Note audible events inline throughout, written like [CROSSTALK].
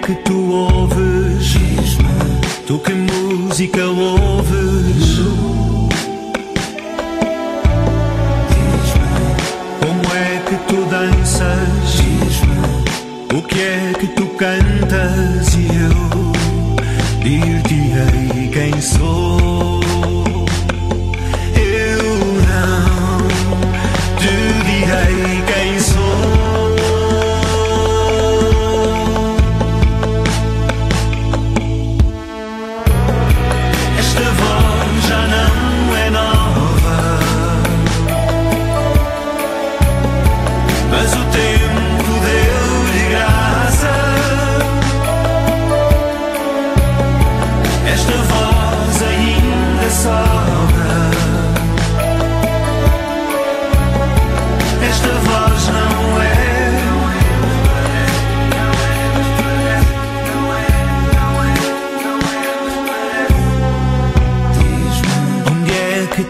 que tu ouves? Tu que música ouves? Como é que tu danças? O que é que tu cantas? E eu dir-te-ei quem sou.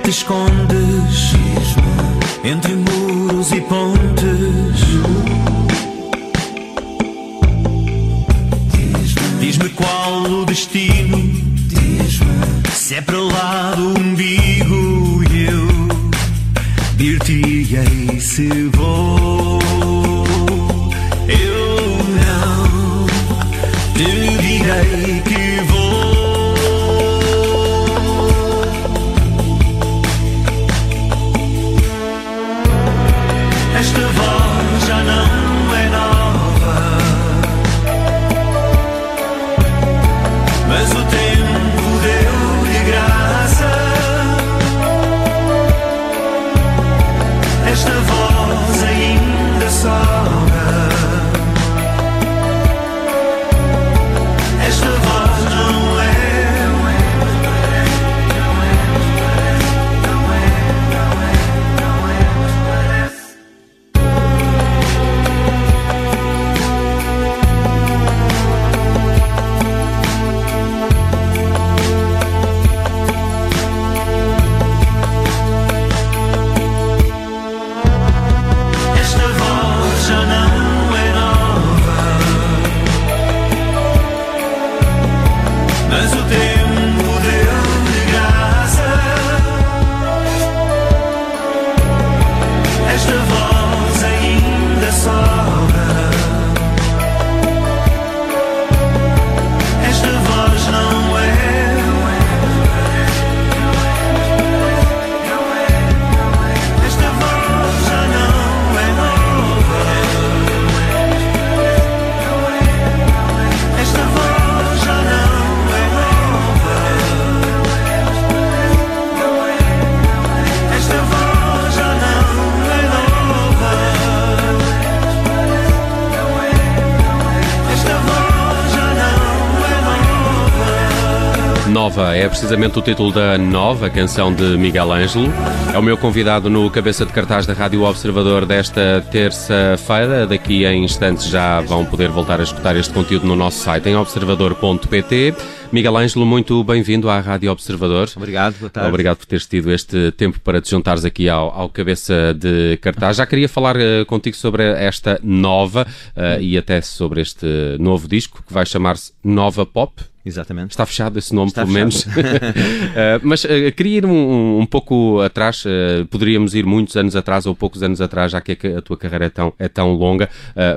Te escondes? Entre muros e pontes. Diz-me qual o destino. Se é para lá do umbigo e eu dir-te-ei se vou. Nova. É precisamente o título da nova canção de Miguel Ângelo. É o meu convidado no cabeça de cartaz da Rádio Observador desta terça-feira. Daqui a instantes já vão poder voltar a escutar este conteúdo no nosso site em observador.pt. Miguel Ângelo, muito bem-vindo à Rádio Observador. Obrigado, boa tarde. Obrigado por teres tido este tempo para te juntares aqui ao, ao cabeça de cartaz. Já queria falar eh, contigo sobre esta nova eh, e até sobre este novo disco que vai chamar-se Nova Pop. Exatamente. Está fechado esse nome, Está pelo menos. [LAUGHS] Eh, mas eh, queria ir um, um pouco atrás, eh, poderíamos ir muitos anos atrás ou poucos anos atrás, já que a, a tua carreira é tão, é tão longa,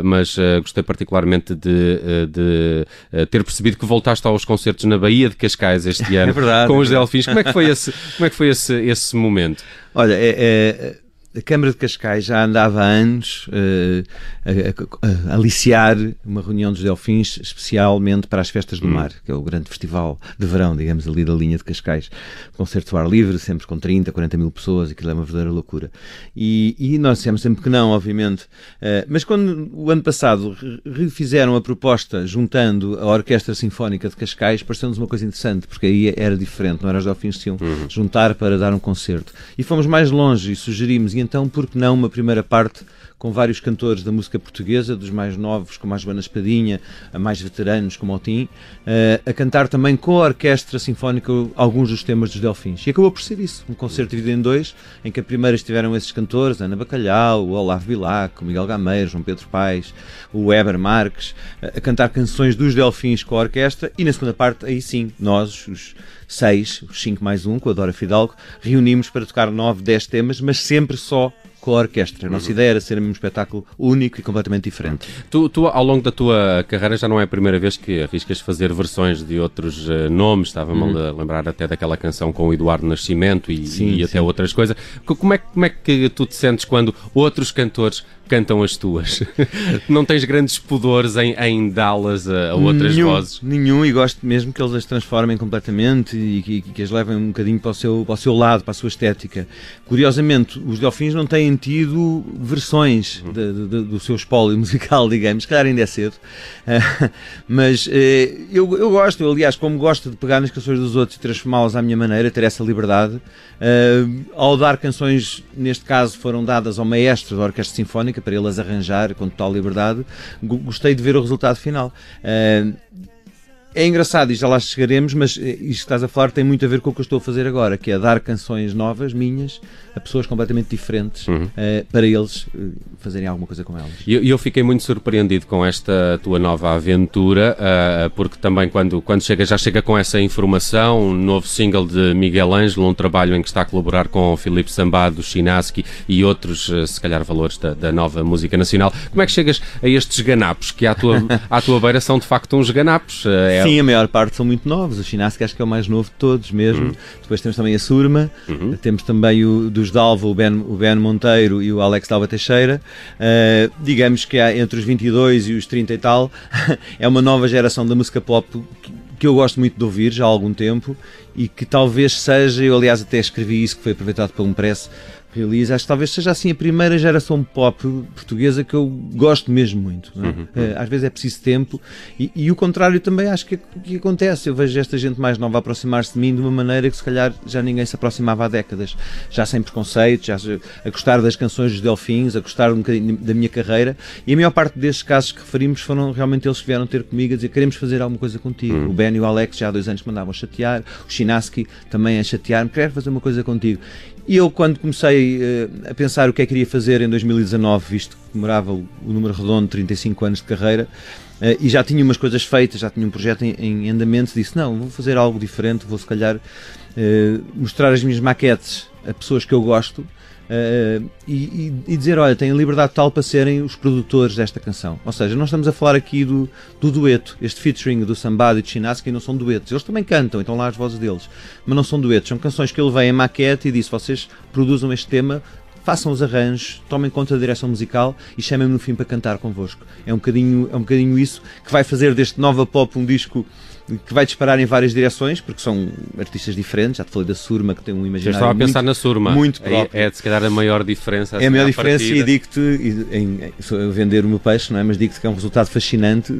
mas gostei particularmente de, de, ter percebido que voltaste aos concertos na Baía de Cascais este [LAUGHS] ano É verdade, com é os. Delfins. Como é que foi esse, como é que foi esse, esse momento? Olha, é- é- a Câmara de Cascais já andava há anos eh, a, a- a aliciar uma reunião dos Delfins especialmente para as Festas do Mar, que é o grande festival de verão, digamos, ali da linha de Cascais. Concertos ao ar livre, sempre com 30, 40 mil pessoas, aquilo é uma verdadeira loucura. E, e nós dissemos sempre que não, obviamente. Eh, mas quando o ano passado re- refizeram a proposta juntando a Orquestra Sinfónica de Cascais, pareceu-nos uma coisa interessante, porque aí era diferente, não era os Delfins que se iam juntar para dar um concerto. E fomos mais longe e sugerimos, então, por que não uma primeira parte com vários cantores da música portuguesa, dos mais novos, como a Joana Espadinha, a mais veteranos, como o Tim, uh, a cantar também com a orquestra sinfónica alguns dos temas dos Delfins. E acabou por ser isso, um concerto dividido em dois, em que a primeira estiveram esses cantores, Ana Bacalhau, o Olavo Bilac, o Miguel Gameiro, João Pedro Paes, o Weber Marques, a cantar canções dos Delfins com a orquestra, e na segunda parte, aí sim, nós, os seis, cinco mais um, com a Dora Fidalgo, reunimos para tocar nove, dez temas, mas sempre só com a orquestra. A nossa uhum. ideia era ser um espetáculo único e completamente diferente. Tu, tu, ao longo da tua carreira, já não é a primeira vez que arriscas fazer versões de outros uh, nomes. Estava-me uhum. a lembrar até daquela canção com o Eduardo Nascimento e, sim, e até outras coisas. Como é, como é que tu te sentes quando outros cantores cantam as tuas? [LAUGHS] não tens grandes pudores em, em dá-las a, a, outras nenhum, vozes? Nenhum, e gosto mesmo que eles as transformem completamente e que, que as levem um bocadinho para o, seu, para o seu lado, para a sua estética. Curiosamente, os Delfins não têm tido versões uhum. de, de, do seu espólio [LAUGHS] musical, digamos, se calhar ainda é cedo, uh, [LAUGHS] mas uh, eu, eu gosto, eu, aliás, como gosto de pegar nas canções dos outros e transformá-las à minha maneira, ter essa liberdade, uh, ao dar canções, neste caso foram dadas ao maestro da Orquestra Sinfónica, para ele as arranjar com total liberdade, gostei de ver o resultado final. É engraçado e já lá chegaremos, mas eh, isto que estás a falar tem muito a ver com o que eu estou a fazer agora, que é dar canções novas, minhas, a pessoas completamente diferentes, uhum. uh, para eles uh, fazerem alguma coisa com elas. E eu, eu, fiquei muito surpreendido com esta tua nova aventura, uh, porque também quando, quando chega, já chega com essa informação, um novo single de Miguel Ângelo, um trabalho em que está a colaborar com Filipe Sambado, Chinaski e outros, se calhar, valores da, da, nova música nacional. Como é que chegas a estes ganapos, que à tua, [LAUGHS] à tua beira são de facto uns ganapos? É... Sim, a maior parte são muito novos. O Chinaski acho que é o mais novo de todos mesmo. Uhum. Depois temos também a Surma, uhum. temos também o dos Dalva, o Ben, o ben Monteiro e o Alex Dalva Teixeira. Uh, digamos que há entre os 22 e os 30 e tal, [LAUGHS] é uma nova geração da música pop que, que eu gosto muito de ouvir já há algum tempo e que talvez seja, eu aliás até escrevi isso que foi aproveitado pelo Impress, realiza, acho que talvez seja assim a primeira geração pop portuguesa que eu gosto mesmo muito. É? Uhum. Eh, às vezes é preciso tempo e, e, o contrário também acho que, que acontece. Eu vejo esta gente mais nova aproximar-se de mim de uma maneira que se calhar já ninguém se aproximava há décadas, já sem preconceitos, já a gostar das canções dos Delfins, a gostar um bocadinho da minha carreira e a maior parte destes casos que referimos foram realmente eles que vieram ter comigo a dizer queremos fazer alguma coisa contigo. Uhum. O Ben e o Alex já há dois anos me mandavam chatear, o Chinaski também a chatear-me, quero fazer uma coisa contigo. E eu, quando comecei uh, a pensar o que é que queria fazer em 2019, visto que demorava o, o número redondo de 35 anos de carreira, uh, e já tinha umas coisas feitas, já tinha um projeto em, em, andamento, disse: Não, vou fazer algo diferente, vou se calhar uh, mostrar as minhas maquetes a pessoas que eu gosto Uh, e, e, dizer, olha, têm liberdade total para serem os produtores desta canção. Ou seja, nós estamos a falar aqui do, do dueto, este featuring do Sambado e de Chinaski não são duetos. Eles também cantam, então lá as vozes deles, mas não são duetos. São canções que ele veio em maquete e disse, vocês produzam este tema, façam os arranjos, tomem conta da direção musical e chamem-me no fim para cantar convosco. É um bocadinho, é um bocadinho isso que vai fazer deste Nova Pop um disco que vai disparar em várias direções, porque são artistas diferentes. Já te falei da Surma, que tem um imaginário. Já estava a pensar na Surma. Muito próprio. É, é se calhar a maior diferença. Assim, é a maior diferença partida. e digo-te, em, em, vender o meu peixe, não é? mas digo-te que é um resultado fascinante.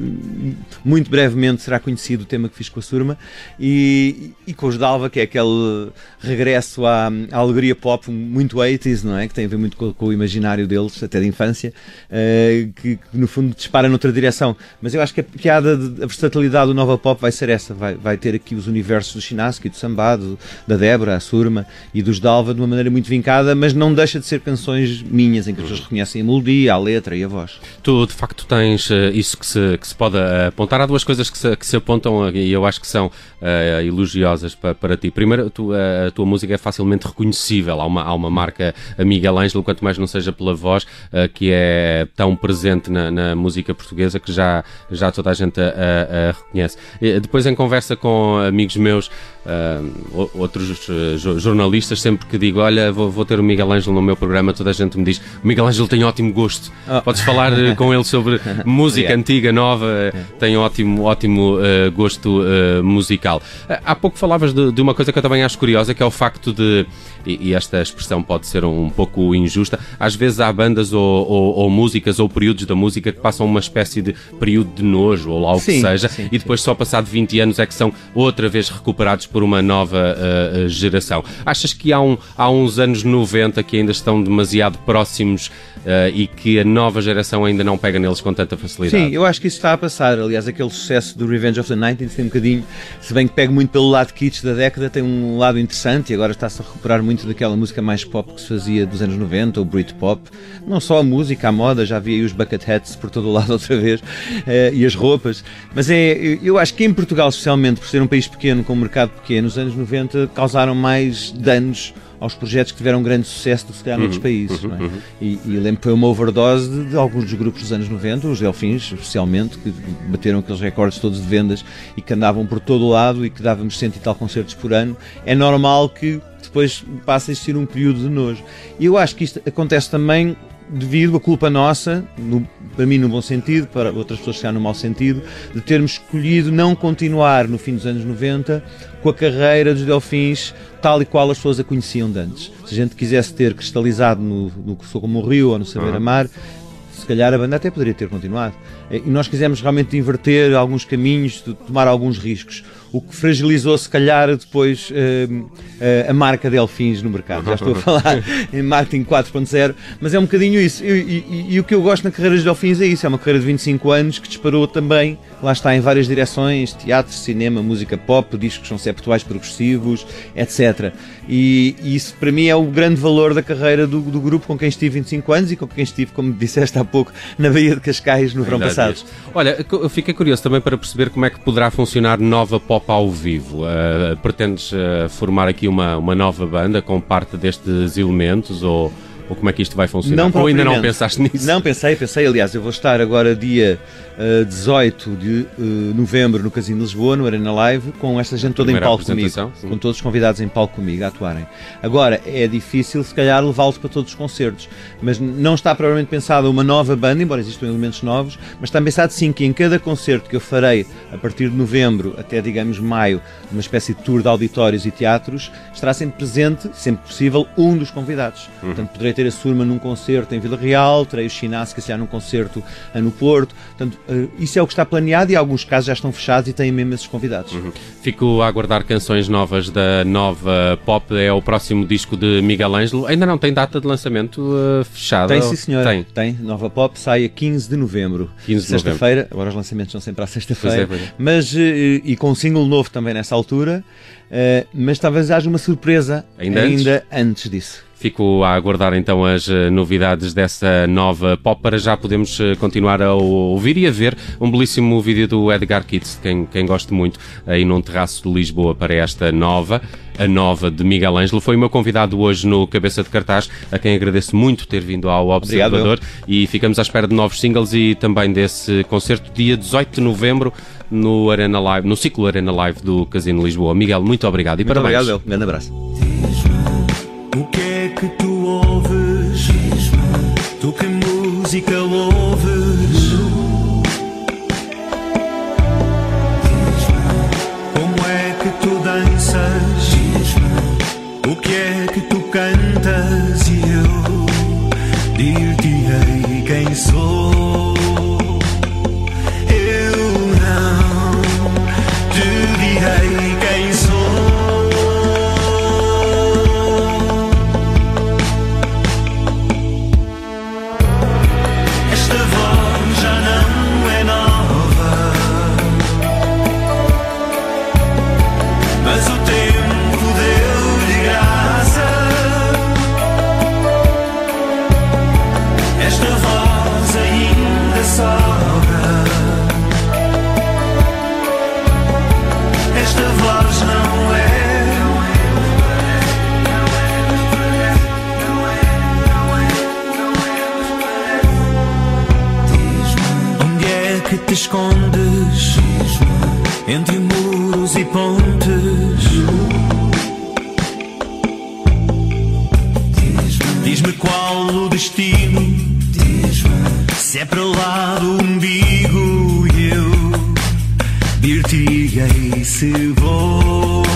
Muito brevemente será conhecido o tema que fiz com a Surma e, e com os Dalva, que é aquele regresso à, à alegoria pop muito 80s, não é? Que tem a ver muito com, com o imaginário deles, até de infância, uh, que, que, no fundo dispara noutra direção. Mas eu acho que a piada, de, a versatilidade do Nova Pop vai ser essa, vai, vai ter aqui os universos do Chinaski, do Sambado, da Débora, a Surma e dos Dalva de uma maneira muito vincada, mas não deixa de ser canções minhas, em que as pessoas reconhecem a melodia, a letra e a voz. Tu, de facto, tens uh, isso que se, que se pode uh, apontar. Há duas coisas que se, que se apontam e eu acho que são uh, elogiosas para, para ti. Primeiro, tu, a tua música é facilmente reconhecível. Há uma, há uma marca, a Miguel Ângelo, quanto mais não seja pela voz, que é tão presente na, na, música portuguesa que já, já toda a gente a, a, a reconhece. E, depois, em conversa com amigos meus, uh, outros uh, jornalistas, sempre que digo, olha, vou, vou, ter o Miguel Ângelo no meu programa, toda a gente me diz, o Miguel Ângelo tem ótimo gosto. Oh. Podes falar uh, com ele sobre [LAUGHS] música yeah. antiga, nova, yeah. tem ótimo, ótimo uh, gosto musical. há pouco falavas de, de, uma coisa que eu também acho curiosa, que é o facto de, e, e esta expressão pode ser um, um, pouco injusta, às vezes há bandas ou, ou, ou, músicas ou períodos da música que passam uma espécie de período de nojo ou algo sim, que seja, sim, e depois só passado 20 anos é que são outra vez recuperados por uma nova uh, geração. Achas que há, um, há uns anos 90 que ainda estão demasiado próximos uh, e que a nova geração ainda não pega neles com tanta facilidade? Sim, eu acho que isso está a passar. Aliás, aquele sucesso do Revenge of the Nineties tem um bocadinho, se bem que pega muito pelo lado kitsch da década, tem um lado interessante e agora está-se a recuperar muito daquela música mais pop que se fazia dos anos 90, o Britpop. Não só a música, a moda, já havia aí os bucket hats por todo o lado [LAUGHS] outra vez uh, e as roupas. Mas é, eu acho que em Portugal, especialmente por ser um país pequeno, com um mercado pequeno, os anos 90 causaram mais danos aos projetos que tiveram grande sucesso do que se calhar noutros uhum, países. Uhum, é? uhum. E, e lembro que foi uma overdose de, de, alguns dos grupos dos anos 90, os Delfins, especialmente, que bateram aqueles recordes todos de vendas e que andavam por todo o lado e que dávamos cento e tal concertos por ano. É normal que depois passe a existir um período de nojo. E eu acho que isto acontece também devido à culpa nossa, no, para mim no bom sentido, para outras pessoas que no mau sentido, de termos escolhido não continuar no fim dos anos 90 com a carreira dos Delfins tal e qual as pessoas a conheciam de antes. Se a gente quisesse ter cristalizado no, no Sou Como o Rio ou no Saber Amar, se calhar a banda até poderia ter continuado. E nós quisemos realmente inverter alguns caminhos, tomar alguns riscos o que fragilizou se calhar depois uh, uh, a marca Delfins no mercado. Já estou a falar [LAUGHS] em marketing 4.0, mas é um bocadinho isso. E, e, e, o que eu gosto na carreira dos Delfins é isso, é uma carreira de 25 anos que disparou também, lá está, em várias direções, teatro, cinema, música pop, discos conceptuais progressivos, etc. E, e, isso para mim é o grande valor da carreira do, do, grupo com quem estive 25 anos e com quem estive, como disseste há pouco, na Baía de Cascais no verão passado. Olha, eu fiquei curioso também para perceber como é que poderá funcionar nova pop pop ao vivo. Uh, pretendes uh, formar aqui uma, uma nova banda com parte destes elementos ou, ou como é que isto vai funcionar? Não ou ainda não pensaste nisso? Não, pensei, pensei. Aliás, eu vou estar agora dia 18 de uh, novembro no Casino de Lisboa, no Arena Live, com esta gente toda em palco comigo. Sim. Com todos os convidados em palco comigo a atuarem. Agora, é difícil, se calhar, levá-los para todos os concertos. Mas não está provavelmente pensada uma nova banda, embora existam elementos novos, mas está pensado sim que em cada concerto que eu farei a partir de novembro até, digamos, maio, uma espécie de tour de auditórios e teatros, estará sempre presente, sempre possível, um dos convidados. Uhum. Portanto, poderei ter a Surma num concerto em Vila Real, terei o se calhar, num concerto no Porto. Portanto, Uh, isso é o que está planeado e alguns casos já estão fechados e têm mesmo esses convidados. Uhum. Fico a aguardar canções novas da nova pop, é o próximo disco de Miguel Ângelo. Ainda não tem data de lançamento uh, fechada? Tem, sim, senhor. Tem. tem. Nova pop sai a 15 de novembro. 15 de Sexta-feira, agora os lançamentos são sempre à sexta-feira. É, é. Mas, uh, e com um single novo também nessa altura, mas talvez haja uma surpresa ainda, ainda antes? antes disso. Fico a aguardar então as eh, novidades dessa nova pop para já podemos eh, continuar a ouvir e a ver um belíssimo vídeo do Edgar Kitts, quem, quem gosta muito, aí num terraço de Lisboa para esta nova a nova de Miguel Ângelo. Foi o meu convidado hoje no Cabeça de Cartaz, a quem agradeço muito ter vindo ao Observador Obrigado, e ficamos à espera de novos singles e também desse concerto dia 18 de novembro no Arena Live, no ciclo Arena Live do Casino Lisboa. Miguel, muito obrigado e muito parabéns. Obrigado, grande abraço. O que é que tu ouves? Tu que música ouves? Te escondes entre muros e pontes. Diz-me qual o destino, se é para lá do umbigo e eu dir-te-ei se vou.